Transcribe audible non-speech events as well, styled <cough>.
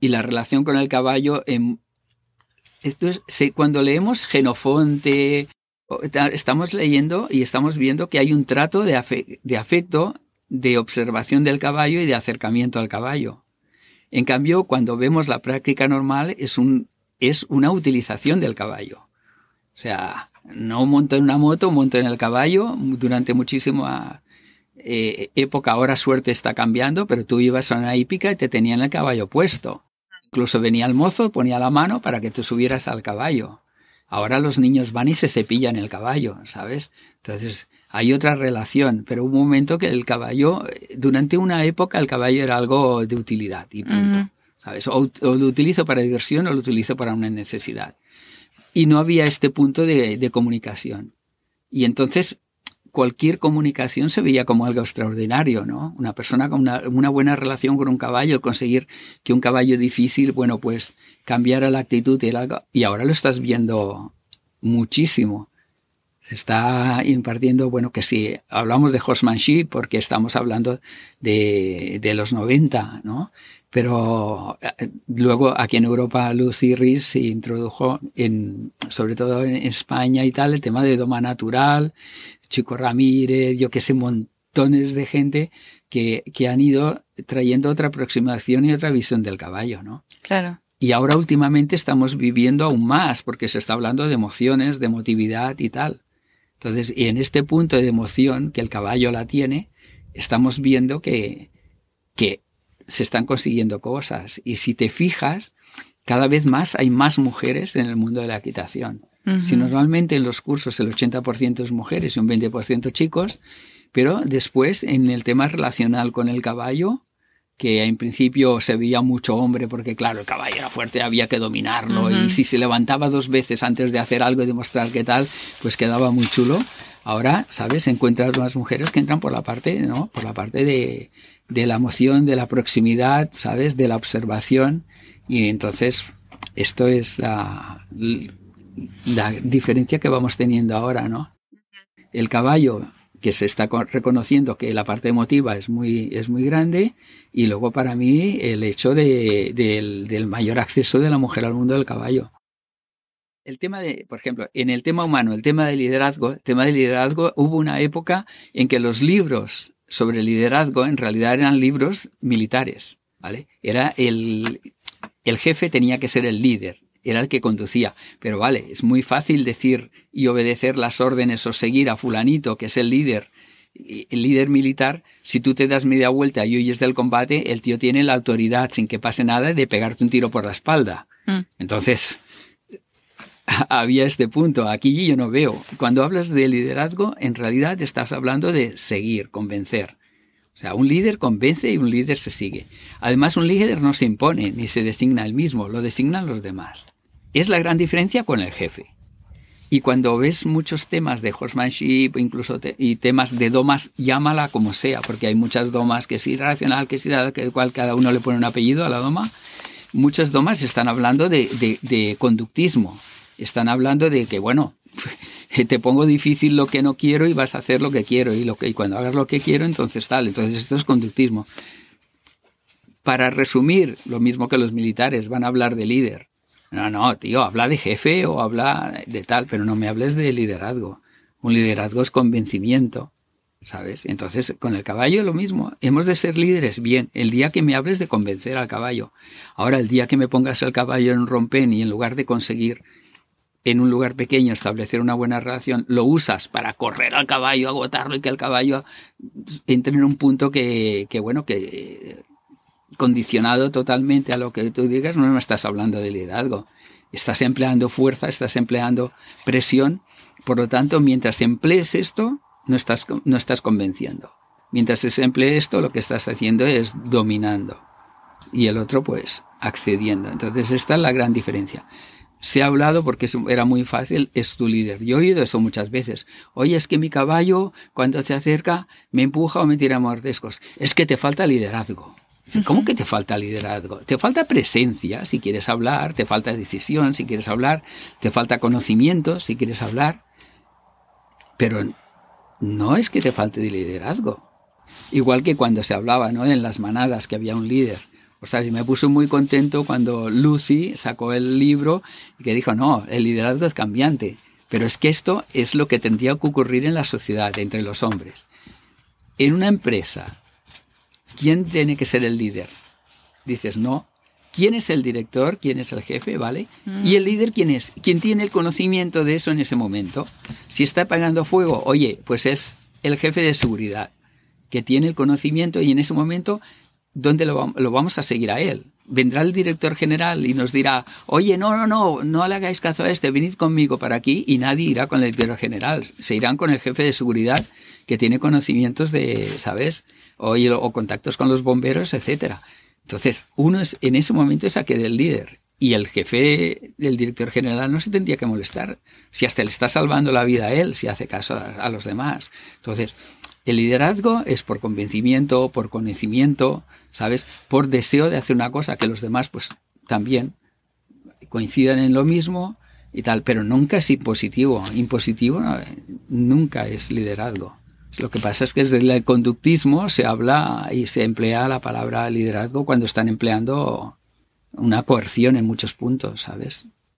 y la relación con el caballo. En, cuando leemos Genofonte, estamos leyendo y estamos viendo que hay un trato de, de afecto, de observación del caballo y de acercamiento al caballo. En cambio, cuando vemos la práctica normal, es, un, es una utilización del caballo. O sea, no monto en una moto, monto en el caballo durante muchísima eh, época. Ahora suerte está cambiando, pero tú ibas a una hípica y te tenían el caballo puesto. Incluso venía el mozo, ponía la mano para que te subieras al caballo. Ahora los niños van y se cepillan el caballo, ¿sabes? Entonces, hay otra relación, pero un momento que el caballo, durante una época el caballo era algo de utilidad y punto. ¿Sabes? O, lo utilizo para diversión o lo utilizo para una necesidad. Y no había este punto de, comunicación. Y entonces cualquier comunicación se veía como algo extraordinario, ¿no? Una persona con una, buena relación con un caballo, conseguir que un caballo difícil, bueno, pues cambiara la actitud y, y ahora lo estás viendo muchísimo está impartiendo, bueno, que si hablamos de horsemanship porque estamos hablando de, de los 90, ¿no? Pero eh, luego aquí en Europa Lucy Riz se introdujo, en, sobre todo en España y tal, el tema de doma natural, Chico Ramírez, yo que sé, montones de gente que, que han ido trayendo otra aproximación y otra visión del caballo, ¿no? Claro. Y ahora últimamente estamos viviendo aún más porque se está hablando de emociones, de emotividad y tal. Entonces, y en este punto de emoción que el caballo la tiene, estamos viendo que, que se están consiguiendo cosas. Y si te fijas, cada vez más hay más mujeres en el mundo de la equitación. Si normalmente en los cursos el 80% es mujeres y un 20% chicos, pero después en el tema relacional con el caballo, que en principio se veía mucho hombre porque claro, el caballo era fuerte, había que dominarlo y si se levantaba dos veces antes de hacer algo y demostrar qué tal, pues quedaba muy chulo. Ahora, ¿sabes? Encuentras más mujeres que entran por la parte, ¿no? Por la parte de, de la emoción, de la proximidad, ¿sabes? De la observación y entonces esto es la, la diferencia que vamos teniendo ahora, ¿no? El caballo que se está reconociendo que la parte emotiva es muy, es muy grande y luego para mí el hecho de, del, mayor acceso de la mujer al mundo del caballo. El tema de, por ejemplo, en el tema humano, el tema de liderazgo, el tema de liderazgo, hubo una época en que los libros sobre liderazgo en realidad eran libros militares, ¿vale? Era el, el jefe tenía que ser el líder, era el que conducía. Pero vale, es muy fácil decir y obedecer las órdenes o seguir a fulanito, que es el líder, el líder militar, si tú te das media vuelta y huyes del combate, el tío tiene la autoridad, sin que pase nada, de pegarte un tiro por la espalda. Mm. Entonces, <laughs> había este punto. Aquí yo no veo. Cuando hablas de liderazgo, en realidad estás hablando de seguir, convencer. O sea, un líder convence y un líder se sigue. Además, un líder no se impone ni se designa él mismo, lo designan los demás. Es la gran diferencia con el jefe. Y cuando ves muchos temas de horsemanship, incluso y temas de domas, llámala como sea, porque hay muchas domas que es irracional, que es que cual cada uno le pone un apellido a la doma. Muchas domas están hablando de conductismo. Están hablando de que, bueno, <laughs> te pongo difícil lo que no quiero y vas a hacer lo que quiero. Y, lo que, cuando hagas lo que quiero, entonces tal. Entonces esto es conductismo. Para resumir, lo mismo que los militares, van a hablar de líder no, no, tío, habla de jefe o habla de tal, pero no me hables de liderazgo. Un liderazgo es convencimiento, ¿sabes? Entonces, con el caballo lo mismo. Hemos de ser líderes. Bien, el día que me hables de convencer al caballo. Ahora, el día que me pongas el caballo en rompen y en lugar de conseguir en un lugar pequeño establecer una buena relación, lo usas para correr al caballo, agotarlo y que el caballo entre en un punto que, que bueno, que condicionado totalmente a lo que tú digas, no me estás hablando de liderazgo. Estás empleando fuerza, estás empleando presión. Por lo tanto, mientras emplees esto, no estás, no estás convenciendo. Mientras se emplee esto, lo que estás haciendo es dominando. Y el otro, pues, accediendo. Entonces, esta es la gran diferencia. Se ha hablado porque era muy fácil, es tu líder. Yo he oído eso muchas veces. Oye, es que mi caballo, cuando se acerca, me empuja o me tira mordescos. Es que te falta liderazgo. ¿Cómo que te falta liderazgo? Te falta presencia si quieres hablar, te falta decisión si quieres hablar, te falta conocimiento si quieres hablar, pero no es que te falte liderazgo. Igual que cuando se hablaba ¿no? en las manadas que había un líder. O sea, me puso muy contento cuando Lucy sacó el libro y que dijo, no, el liderazgo es cambiante. Pero es que esto es lo que tendría que ocurrir en la sociedad, entre los hombres. En una empresa, ¿quién tiene que ser el líder? Dices, no. ¿Quién es el director? ¿Quién es el jefe? ¿Vale? Mm. ¿Y el líder quién es? ¿Quién tiene el conocimiento de eso en ese momento? Si está apagando fuego, oye, pues es el jefe de seguridad, que tiene el conocimiento y en ese momento, ¿dónde lo, lo vamos a seguir a él? vendrá el director general y nos dirá, oye, no, no, no, no le hagáis caso a este, venid conmigo para aquí y nadie irá con el director general, se irán con el jefe de seguridad que tiene conocimientos de, ¿sabes? O, o contactos con los bomberos, etcétera. Entonces, uno es, en ese momento es aquel el líder y el jefe del director general no se tendría que molestar si hasta le está salvando la vida a él, si hace caso a los demás. Entonces, el liderazgo es por convencimiento, por conocimiento, ¿sabes? Por deseo de hacer una cosa que los demás pues también coincidan en lo mismo y tal, pero nunca es impositivo. Impositivo nunca es liderazgo. Lo que pasa es que desde el conductismo se habla y se emplea la palabra liderazgo cuando están empleando una coerción en muchos puntos, ¿sabes?